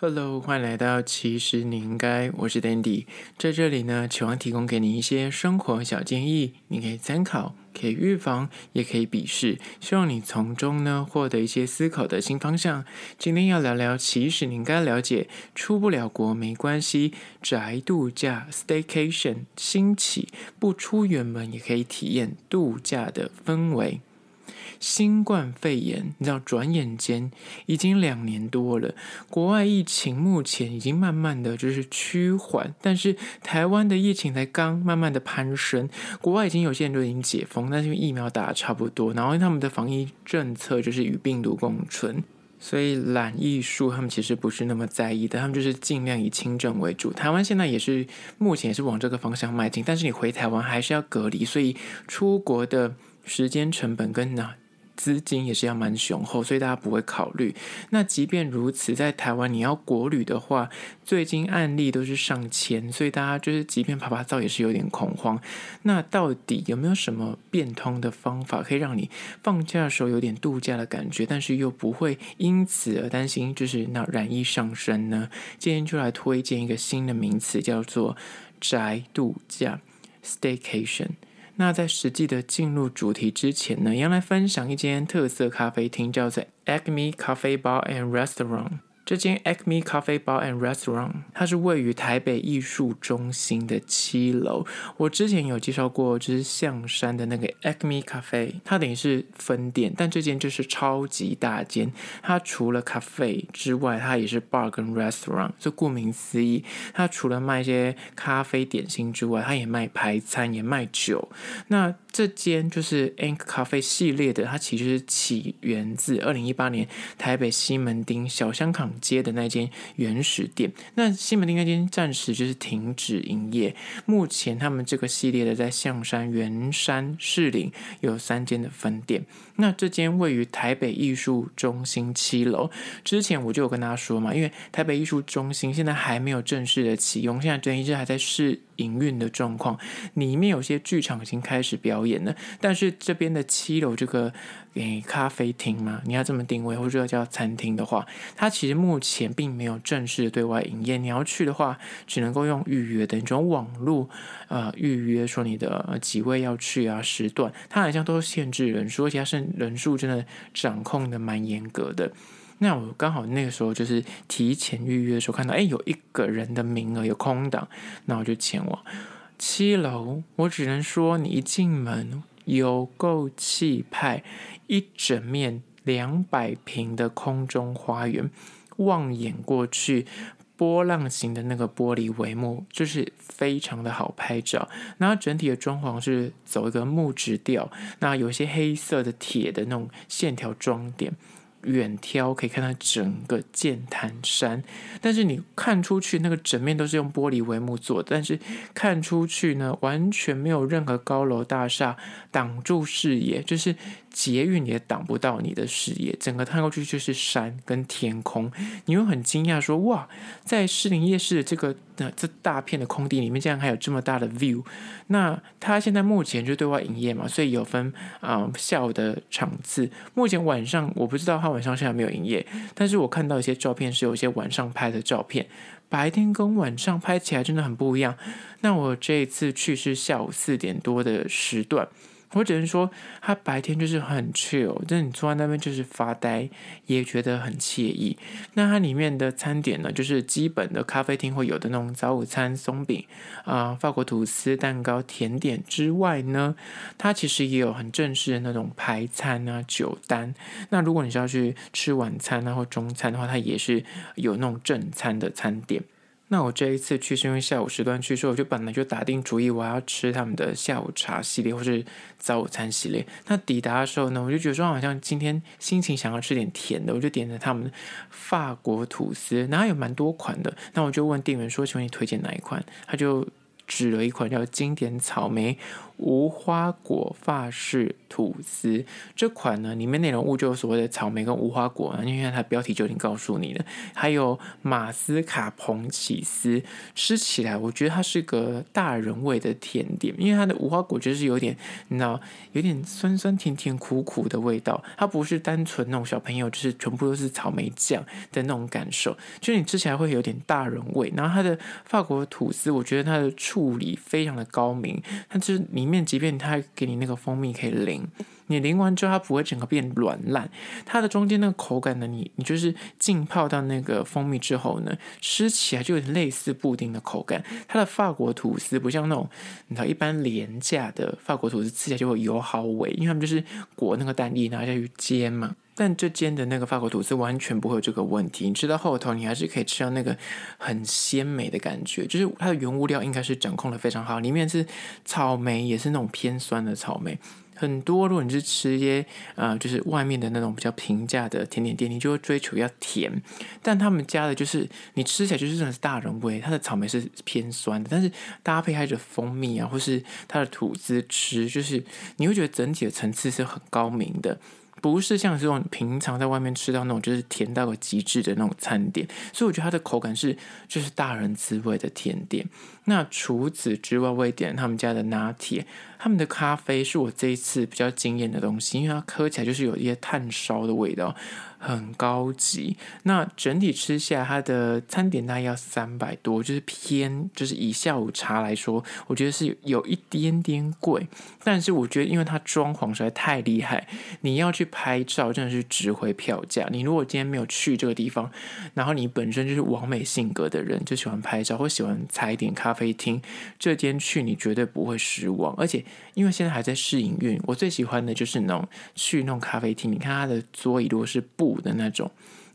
Hello，欢迎来到其实你应该，我是 Dandy，在这里呢，期望提供给你一些生活小建议，你可以参考，可以预防，也可以鄙视，希望你从中呢获得一些思考的新方向。今天要聊聊，其实你应该了解，出不了国没关系，宅度假 （Staycation） 兴起，不出远门也可以体验度假的氛围。新冠肺炎，你知道，转眼间已经两年多了。国外疫情目前已经慢慢的就是趋缓，但是台湾的疫情才刚慢慢的攀升。国外已经有些人都已经解封，但是疫苗打得差不多，然后他们的防疫政策就是与病毒共存，所以懒艺术他们其实不是那么在意的，他们就是尽量以轻症为主。台湾现在也是目前也是往这个方向迈进，但是你回台湾还是要隔离，所以出国的时间成本跟哪？资金也是要蛮雄厚，所以大家不会考虑。那即便如此，在台湾你要国旅的话，最近案例都是上千，所以大家就是即便趴趴走也是有点恐慌。那到底有没有什么变通的方法，可以让你放假的时候有点度假的感觉，但是又不会因此而担心就是那染疫上升呢？今天就来推荐一个新的名词，叫做宅度假 （Staycation）。那在实际的进入主题之前呢，要来分享一间特色咖啡厅，叫做 Acme Cafe Bar and Restaurant。这间 Acme Cafe Bar and Restaurant，它是位于台北艺术中心的七楼。我之前有介绍过，就是象山的那个 Acme Cafe，它等于是分店，但这间就是超级大间。它除了咖啡之外，它也是 bar 跟 restaurant。就顾名思义，它除了卖一些咖啡点心之外，它也卖排餐，也卖酒。那这间就是 Acme Cafe 系列的，它其实是起源自二零一八年台北西门町小香港街的那间原始店，那西门町那间暂时就是停止营业。目前他们这个系列的在象山、圆山、士林有三间的分店。那这间位于台北艺术中心七楼，之前我就有跟大家说嘛，因为台北艺术中心现在还没有正式的启用，现在等于是还在试营运的状况，里面有些剧场已经开始表演了，但是这边的七楼这个诶咖啡厅嘛，你要这么定位或者叫餐厅的话，它其实目前并没有正式对外营业。你要去的话，只能够用预约的，你种网络呃预约说你的几位要去啊时段，它好像都限制人数，而且它是人数真的掌控的蛮严格的。那我刚好那个时候就是提前预约的时候看到，哎，有一个人的名额有空档，那我就前往七楼。我只能说，你一进门有够气派，一整面两百平的空中花园，望眼过去，波浪形的那个玻璃帷幕，就是非常的好拍照。然后整体的装潢是走一个木质调，那有些黑色的铁的那种线条装点。远眺可以看到整个剑潭山，但是你看出去那个整面都是用玻璃帷幕做的，但是看出去呢，完全没有任何高楼大厦挡住视野，就是。捷运也挡不到你的视野，整个看过去就是山跟天空。你会很惊讶说：“哇，在士林夜市的这个呃这大片的空地里面，竟然还有这么大的 view。”那它现在目前就对外营业嘛，所以有分啊、下午的场次。目前晚上我不知道它晚晚上现在没有营业，但是我看到一些照片是有一些晚上拍的照片，白天跟晚上拍起来真的很不一样。那我这一次去是下午四点多的时段。我只能说，它白天就是很 chill，就是你坐在那边就是发呆，也觉得很惬意。那它里面的餐点呢，就是基本的咖啡厅会有的那种早午餐、松饼啊、法国吐司、蛋糕、甜点之外呢，它其实也有很正式的那种排餐啊、酒单。那如果你是要去吃晚餐啊或中餐的话，它也是有那种正餐的餐点。那我这一次去是因为下午时段去，所以我就本来就打定主意我要吃他们的下午茶系列或是早午餐系列。那抵达的时候呢，我就觉得说好像今天心情想要吃点甜的，我就点了他们法国吐司，然后有蛮多款的。那我就问店员说：“请问你推荐哪一款？”他就指了一款叫经典草莓无花果法式吐司。这款呢，里面内容物就有所谓的草莓跟无花果，因为它标题就已经告诉你了。还有马斯卡彭起司，吃起来我觉得它是个大人味的甜点，因为它的无花果就是有点，你知道，有点酸酸甜甜苦苦的味道。它不是单纯那种小朋友，就是全部都是草莓酱的那种感受，就是你吃起来会有点大人味。然后它的法国吐司，我觉得它的处理非常的高明，它就是里面即便他给你那个蜂蜜可以淋。你淋完之后，它不会整个变软烂，它的中间那个口感呢，你你就是浸泡到那个蜂蜜之后呢，吃起来就有点类似布丁的口感。它的法国吐司不像那种你知道一般廉价的法国吐司，吃起来就会油好味，因为他们就是裹那个蛋液拿下去煎嘛。但这间的那个法国吐司完全不会有这个问题，你吃到后头，你还是可以吃到那个很鲜美的感觉，就是它的原物料应该是掌控的非常好，里面是草莓，也是那种偏酸的草莓。很多，如果你是吃一些呃，就是外面的那种比较平价的甜点店，你就会追求要甜。但他们家的就是你吃起来就是真的是大人味，它的草莓是偏酸的，但是搭配它的蜂蜜啊，或是它的吐司吃，就是你会觉得整体的层次是很高明的。不是像这种平常在外面吃到那种就是甜到个极致的那种餐点，所以我觉得它的口感是就是大人滋味的甜点。那除此之外，我点他们家的拿铁，他们的咖啡是我这一次比较惊艳的东西，因为它喝起来就是有一些炭烧的味道。很高级，那整体吃下它的餐点大概要三百多，就是偏，就是以下午茶来说，我觉得是有一点点贵。但是我觉得，因为它装潢实在太厉害，你要去拍照真的是值回票价。你如果今天没有去这个地方，然后你本身就是完美性格的人，就喜欢拍照或喜欢踩点咖啡厅，这间去你绝对不会失望。而且因为现在还在试营运，我最喜欢的就是那种去弄咖啡厅，你看它的桌椅如果是布。的那种，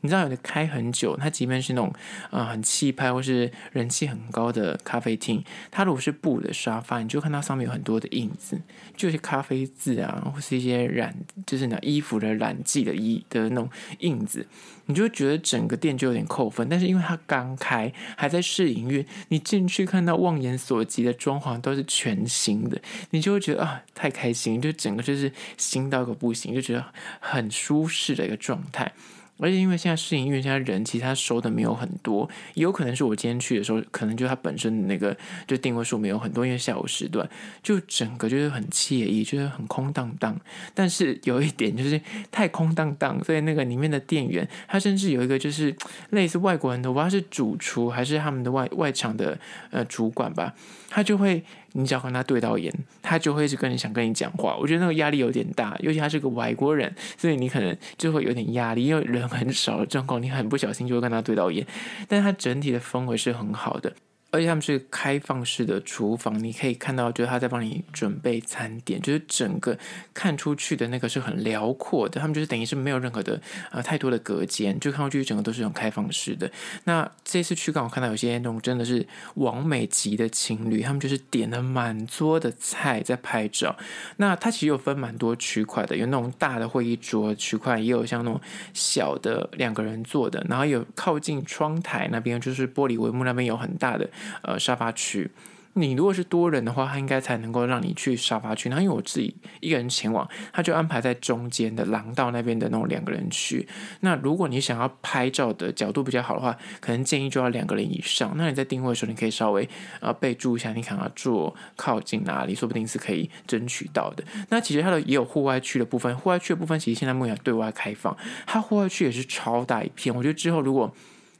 你知道有的开很久，它即便是那种啊、很气派或是人气很高的咖啡厅，它如果是布的沙发，你就看到上面有很多的印子，就是咖啡渍啊，或是一些染，就是那衣服的染剂的衣的那种印子，你就觉得整个店就有点扣分。但是因为它刚开，还在试营运，你进去看到望眼所及的装潢都是全新的，你就会觉得啊太开心，就整个就是新到个不行，就觉得很舒适的一个状态。而且因为现在试营运，现在人其实他收的没有很多，也有可能是我今天去的时候，可能就他本身那个就订位数没有很多，因为下午时段就整个就是很惬意，就是很空荡荡。但是有一点就是太空荡荡，所以那个里面的店员他甚至有一个就是类似外国人的，我不知道是主厨还是他们的外外场的呃主管吧，他就会。你只要跟他对到眼，他就会一直跟你想跟你讲话。我觉得那个压力有点大，尤其他是个外国人，所以你可能就会有点压力，因为人很少的状况，你很不小心就会跟他对到眼。但他整体的氛围是很好的。而且他们是开放式的厨房，你可以看到，就是他在帮你准备餐点，就是整个看出去的那个是很辽阔的。他们就是等于是没有任何的呃太多的隔间，就看上去整个都是这种开放式的。那这次去刚好看到有些那种真的是完美级的情侣，他们就是点了满桌的菜在拍照。那它其实有分蛮多区块的，有那种大的会议桌区块，也有像那种小的两个人坐的，然后有靠近窗台那边就是玻璃帷幕那边有很大的。呃，沙发区，你如果是多人的话，他应该才能够让你去沙发区。那因为我自己一个人前往，他就安排在中间的廊道那边的那种两个人区。那如果你想要拍照的角度比较好的话，可能建议就要两个人以上。那你在定位的时候，你可以稍微呃备注一下，你想要坐靠近哪里，说不定是可以争取到的。那其实它的也有户外区的部分，户外区的部分其实现在目前对外开放，它户外区也是超大一片。我觉得之后如果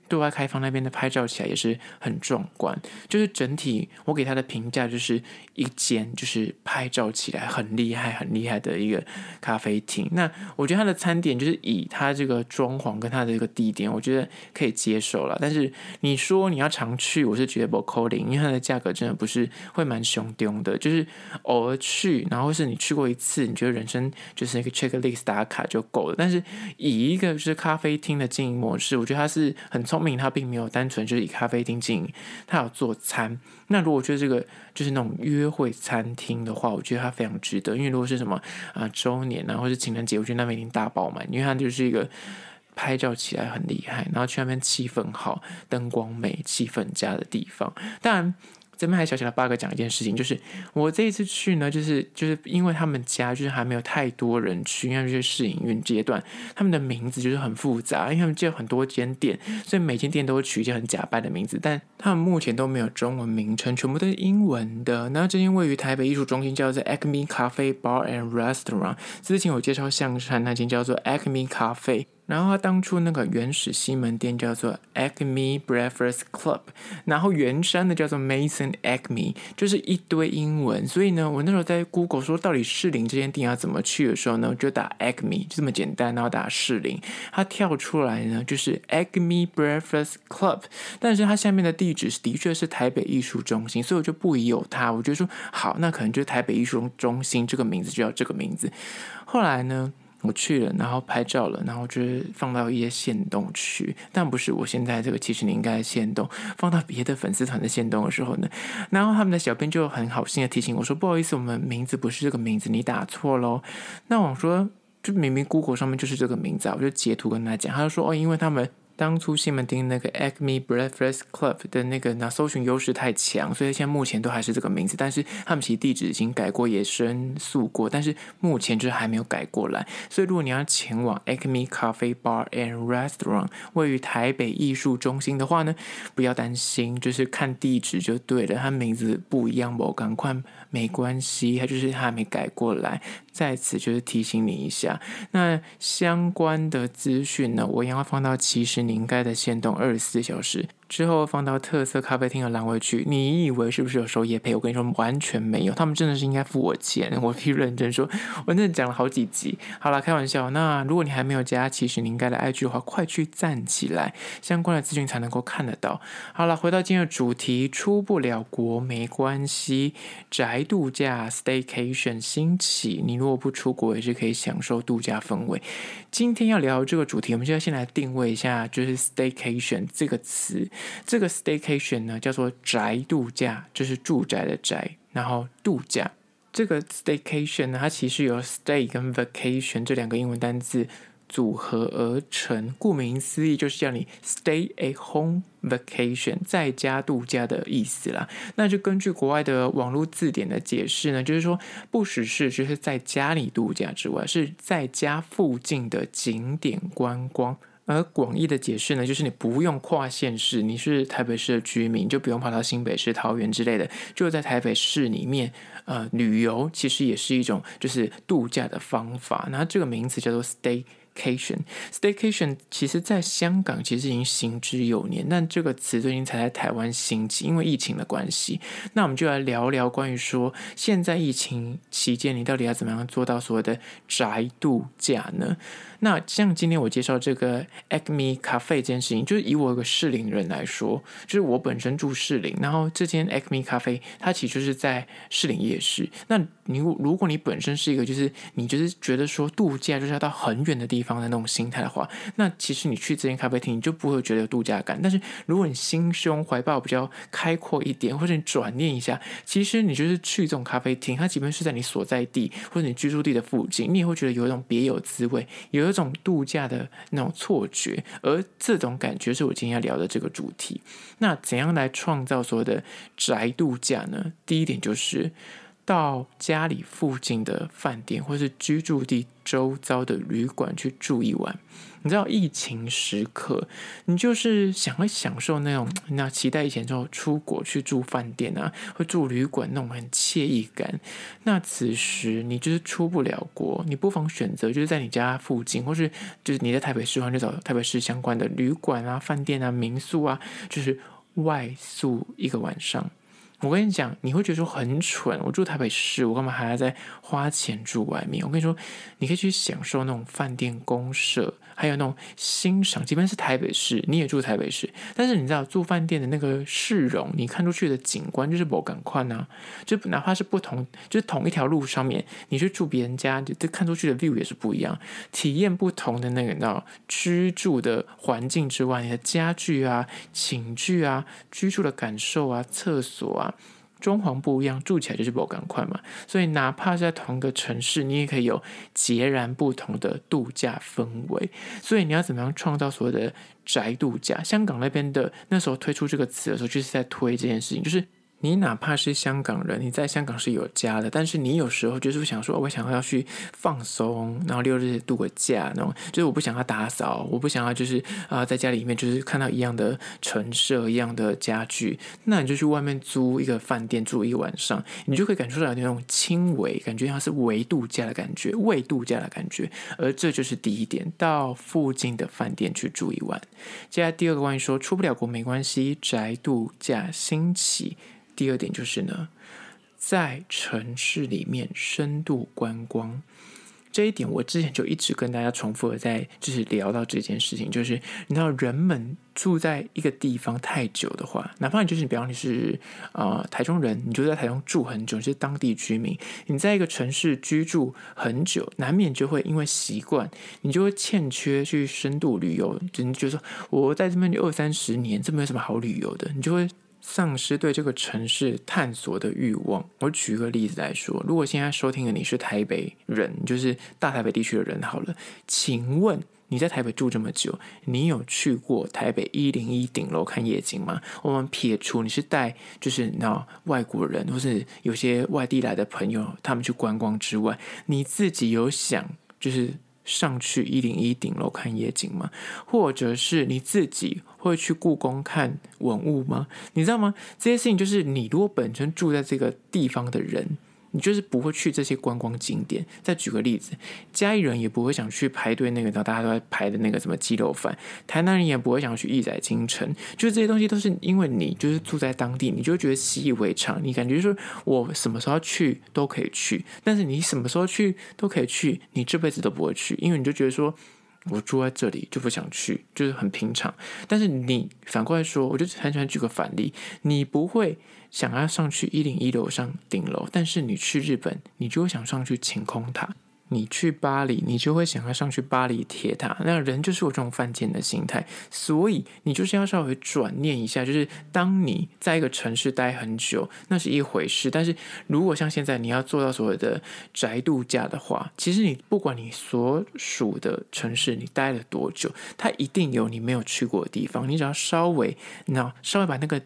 对外开放那边的拍照起来也是很壮观，就是整体我给他的评价就是一间就是拍照起来很厉害、很厉害的一个咖啡厅。那我觉得他的餐点就是以他这个装潢跟他的这个地点，我觉得可以接受了。但是你说你要常去，我是觉得不可能，因为它的价格真的不是会蛮凶丢的。就是偶尔去，然后是你去过一次，你觉得人生就是那个 checklist 打卡就够了。但是以一个就是咖啡厅的经营模式，我觉得它是很。聪明，他并没有单纯就是以咖啡厅经营，他有做餐。那如果觉得这个就是那种约会餐厅的话，我觉得他非常值得。因为如果是什么啊周年啊，或是情人节，我觉得那边一定大爆满，因为他就是一个拍照起来很厉害，然后去那边气氛好、灯光美、气氛佳的地方。当然。这边还小小的 bug 讲一件事情，就是我这一次去呢，就是就是因为他们家就是还没有太多人去，因为就是试营运阶段，他们的名字就是很复杂，因为他们建很多间店，所以每间店都会取一些很假扮的名字，但他们目前都没有中文名称，全部都是英文的。那这间位于台北艺术中心叫做 Acme Cafe Bar and Restaurant，之前我介绍象山那间叫做 Acme Cafe。然后他当初那个原始西门店叫做 Acme Breakfast Club，然后圆山的叫做 Mason Acme，就是一堆英文。所以呢，我那时候在 Google 说到底士林这间店要怎么去的时候呢，我就打 Acme 就这么简单，然后打士林，它跳出来呢就是 Acme Breakfast Club，但是它下面的地址的确是台北艺术中心，所以我就不疑有他，我就说好，那可能就是台北艺术中心这个名字就叫这个名字。后来呢，我去了，然后拍照了，然后就是放到一些线动去，但不是我现在这个其实你应该线动，放到别的粉丝团的线动的时候呢，然后他们的小编就很好心的提醒我说，不好意思，我们名字不是这个名字，你打错喽。那我说，就明明 Google 上面就是这个名字啊，我就截图跟他讲，他就说哦，因为他们。当初西门町那个 Acme Breakfast Club 的那个那搜寻优势太强，所以现在目前都还是这个名字。但是他们其实地址已经改过，也申诉过，但是目前就是还没有改过来。所以如果你要前往 Acme Cafe Bar and Restaurant 位于台北艺术中心的话呢，不要担心，就是看地址就对了。它名字不一样，我赶快没关系，他就是他还没改过来。在此就是提醒你一下，那相关的资讯呢，我一样放到其实你应该的限动二十四小时。之后放到特色咖啡厅的栏位去，你以为是不是有收业配？我跟你说完全没有，他们真的是应该付我钱。我必须认真说，我真的讲了好几集。好了，开玩笑。那如果你还没有加，其实你应该的 IG 的话，快去赞起来，相关的资讯才能够看得到。好了，回到今天的主题，出不了国没关系，宅度假 Staycation 兴起，你如果不出国也是可以享受度假氛围。今天要聊这个主题，我们就要先来定位一下，就是 Staycation 这个词。这个 staycation 呢，叫做宅度假，就是住宅的宅，然后度假。这个 staycation 呢，它其实由 stay 跟 vacation 这两个英文单字组合而成。顾名思义，就是叫你 stay at home vacation，在家度假的意思啦。那就根据国外的网络字典的解释呢，就是说不只是就是在家里度假之外，是在家附近的景点观光。而广义的解释呢，就是你不用跨县市，你是台北市的居民，就不用跑到新北市、桃园之类的，就在台北市里面呃旅游，其实也是一种就是度假的方法。那这个名词叫做 stay。Staycation，Staycation 其实在香港其实已经行之有年，但这个词最近才在台湾兴起，因为疫情的关系。那我们就来聊聊关于说，现在疫情期间你到底要怎么样做到所谓的宅度假呢？那像今天我介绍这个 Acme Cafe 这件事情，就是以我一个适龄人来说，就是我本身住适龄，然后这间 Acme Cafe 它其实就是在适龄夜市。那你如果你本身是一个就是你就是觉得说度假就是要到很远的地方的那种心态的话，那其实你去这间咖啡厅你就不会觉得有度假感。但是如果你心胸怀抱比较开阔一点，或者你转念一下，其实你就是去这种咖啡厅，它即便是在你所在地或者你居住地的附近，你也会觉得有一种别有滋味，有一种度假的那种错觉，而这种感觉是我今天要聊的这个主题。那怎样来创造所谓的宅度假呢？第一点就是到家里附近的饭店或是居住地周遭的旅馆去住一晚。你知道疫情时刻，你就是想会享受那种 那期待以前之后出国去住饭店啊，或住旅馆那种很惬意感。那此时你就是出不了国，你不妨选择就是在你家附近，或是就是你在台北市的话，就找台北市相关的旅馆啊、饭店啊、民宿啊，就是外宿一个晚上。我跟你讲，你会觉得说很蠢。我住台北市，我干嘛还要再花钱住外面？我跟你说，你可以去享受那种饭店公社。还有那种欣赏，即便是台北市，你也住台北市，但是你知道住饭店的那个市容，你看出去的景观就是不赶快呢。就哪怕是不同，就是同一条路上面，你去住别人家，就看出去的 view 也是不一样，体验不同的那个，你知道居住的环境之外，你的家具啊、寝具啊、居住的感受啊、厕所啊。装潢不一样，住起来就是不赶快嘛。所以哪怕是在同一个城市，你也可以有截然不同的度假氛围。所以你要怎么样创造所谓的宅度假？香港那边的那时候推出这个词的时候，就是在推这件事情，就是你哪怕是香港人，你在香港是有家的，但是你有时候就是想说，我想要去放松，然后六日度个假，那种就是我不想要打扫，我不想要就是啊、在家里面就是看到一样的陈设、一样的家具，那你就去外面租一个饭店住一晚上，你就可以感受到那种轻微感觉，像是微度假的感觉、未度假的感觉。而这就是第一点，到附近的饭店去住一晚。接下来第二个关于说出不了国没关系，宅度假兴起。第二点就是呢，在城市里面深度观光，这一点我之前就一直跟大家重复的在，就是聊到这件事情，就是你知道，人们住在一个地方太久的话，哪怕你就是，比方你是啊、呃、台中人，你就在台中住很久，是当地居民，你在一个城市居住很久，难免就会因为习惯，你就会欠缺去深度旅游，就你觉得说我在这边就二三十年，这没有什么好旅游的，你就会。丧失对这个城市探索的欲望。我举个例子来说，如果现在收听的你是台北人，就是大台北地区的人，好了，请问你在台北住这么久，你有去过台北一零一顶楼看夜景吗？我们撇除你是带就是那外国人或是有些外地来的朋友他们去观光之外，你自己有想就是？上去一零一顶楼看夜景吗？或者是你自己会去故宫看文物吗？你知道吗？这些事情就是你如果本身住在这个地方的人。你就是不会去这些观光景点。再举个例子，嘉义人也不会想去排队那个，然后大家都在排的那个什么鸡肉饭。台南人也不会想去亿载京城。就是这些东西都是因为你就是住在当地，你就觉得习以为常。你感觉说我什么时候去都可以去，但是你什么时候去都可以去，你这辈子都不会去，因为你就觉得说。我住在这里就不想去，就是很平常。但是你反过来说，我就很喜欢举个反例，你不会想要上去一零一楼上顶楼，但是你去日本，你就会想上去晴空塔。你去巴黎，你就会想要上去巴黎铁塔。那人就是有这种犯贱的心态，所以你就是要稍微转念一下。就是当你在一个城市待很久，那是一回事；但是如果像现在你要做到所谓的宅度假的话，其实你不管你所属的城市你待了多久，它一定有你没有去过的地方。你只要稍微，那稍微把那个。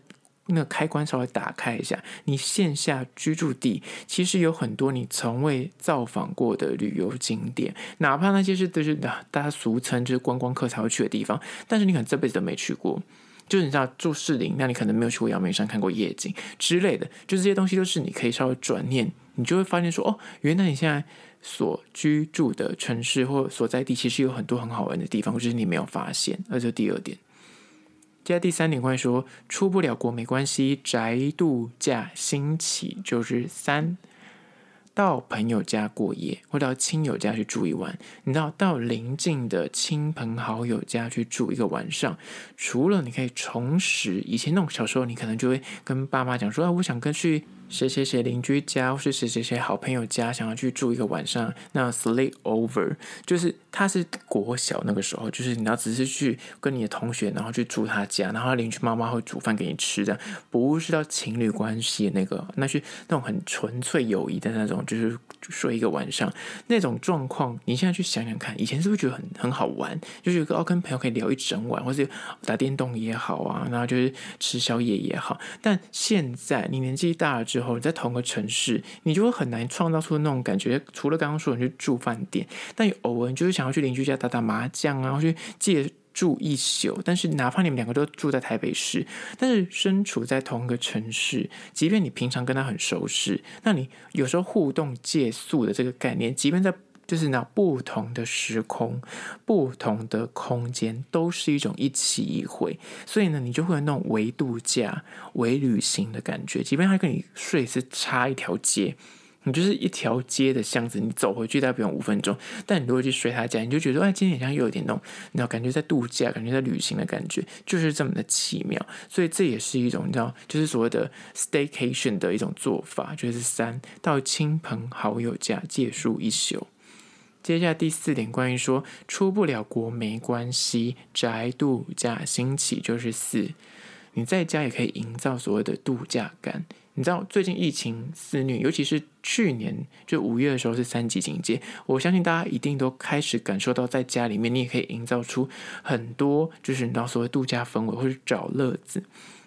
那个开关稍微打开一下，你线下居住地其实有很多你从未造访过的旅游景点，哪怕那些是都是大家俗称就是观光客才会去的地方，但是你可能这辈子都没去过。就是你知道住士林，那你可能没有去过阳明山看过夜景之类的，就这些东西都是你可以稍微转念，你就会发现说，哦，原来你现在所居住的城市或所在地其实有很多很好玩的地方，就是你没有发现。那就第二点。接第三点，关于说出不了国没关系，宅度假兴起就是三，到朋友家过夜，或到亲友家去住一晚。你知道，到邻近的亲朋好友家去住一个晚上，除了你可以重拾以前那种小时候，你可能就会跟爸妈讲说：“啊，我想跟去。”谁谁谁邻居家，或是谁谁谁好朋友家，想要去住一个晚上，那 sleep over 就是他是国小那个时候，就是你要只是去跟你的同学，然后去住他家，然后邻居妈妈会煮饭给你吃的，不是到情侣关系那个，那是那种很纯粹友谊的那种，就是睡一个晚上那种状况。你现在去想想看，以前是不是觉得很很好玩？就是有个哦，跟朋友可以聊一整晚，或是打电动也好啊，然后就是吃宵夜也好。但现在你年纪大了之之后你在同个城市，你就会很难创造出那种感觉。除了刚刚说你去住饭店，但偶尔你就是想要去邻居家打打麻将啊，或去借住一宿。但是哪怕你们两个都住在台北市，但是身处在同个城市，即便你平常跟他很熟识，那你有时候互动借宿的这个概念，即便在。就是那不同的时空、不同的空间，都是一种一期一会，所以呢，你就会有那种微度假、微旅行的感觉。即便他跟你睡是差一条街，你就是一条街的巷子，你走回去大概不用五分钟。但你如果去睡他家，你就觉得哎，今天好像又有点那种，你，感觉在度假，感觉在旅行的感觉，就是这么的奇妙。所以这也是一种你知道，就是所谓的 staycation 的一种做法，就是三到亲朋好友家借宿一宿。接下来第四点，关于说出不了国没关系，宅度假兴起就是四，你在家也可以营造所谓的度假感。你知道最近疫情肆虐，尤其是去年就五月的时候是三级警戒，我相信大家一定都开始感受到，在家里面你也可以营造出很多就是你知道所谓度假氛围或者找乐子。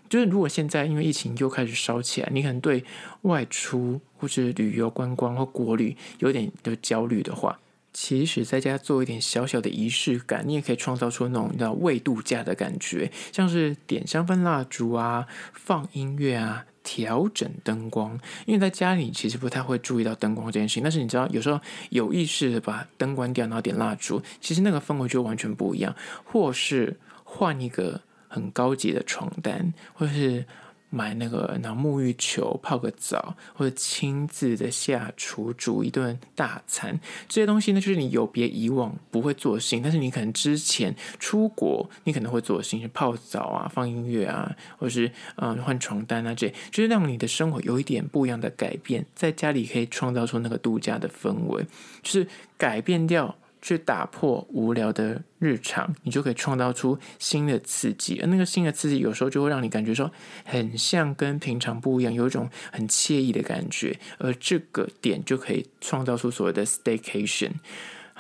就是如果现在因为疫情又开始烧起来，你可能对外出或是旅游观光或国旅有点的焦虑的话，其实在家做一点小小的仪式感，你也可以创造出那种叫未度假的感觉，像是点香氛蜡烛啊、放音乐啊、调整灯光。因为在家里其实不太会注意到灯光这件事情，但是你知道有时候有意识的把灯关掉，然后点蜡烛，其实那个氛围就完全不一样。或是换一个。很高级的床单，或是买那个然后沐浴球泡个澡，或者亲自的下厨煮一顿大餐，这些东西呢，就是你有别以往不会做的事情，但是你可能之前出国你可能会做的事情，是泡澡啊、放音乐啊，或者是嗯换床单啊，这就是让你的生活有一点不一样的改变，在家里可以创造出那个度假的氛围，就是改变掉。去打破无聊的日常，你就可以创造出新的刺激，而那个新的刺激有时候就会让你感觉说很像跟平常不一样，有一种很惬意的感觉，而这个点就可以创造出所谓的 staycation。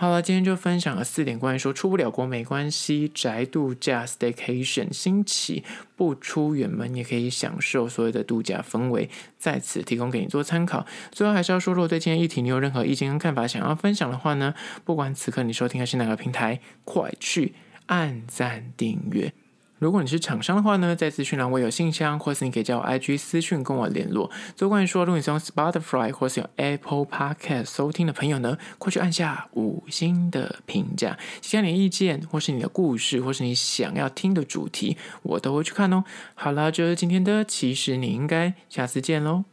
好了，今天就分享了四点关于说出不了国没关系，宅度假 staycation 新奇，不出远门也可以享受所有的度假氛围，在此提供给你做参考。最后还是要说，如果对今天议题你有任何意见跟看法想要分享的话呢，不管此刻你收听的是哪个平台，快去按赞订阅。如果你是厂商的话呢，在资讯栏我有信箱，或是你可以叫我 IG 私讯跟我联络。最后关于说，如果你是用 Spotify 或是用 Apple Podcast 收听的朋友呢，快去按下五星的评价，写下你的意见，或是你的故事，或是你想要听的主题，我都会去看哦。好了，这是今天的，其实你应该下次见喽。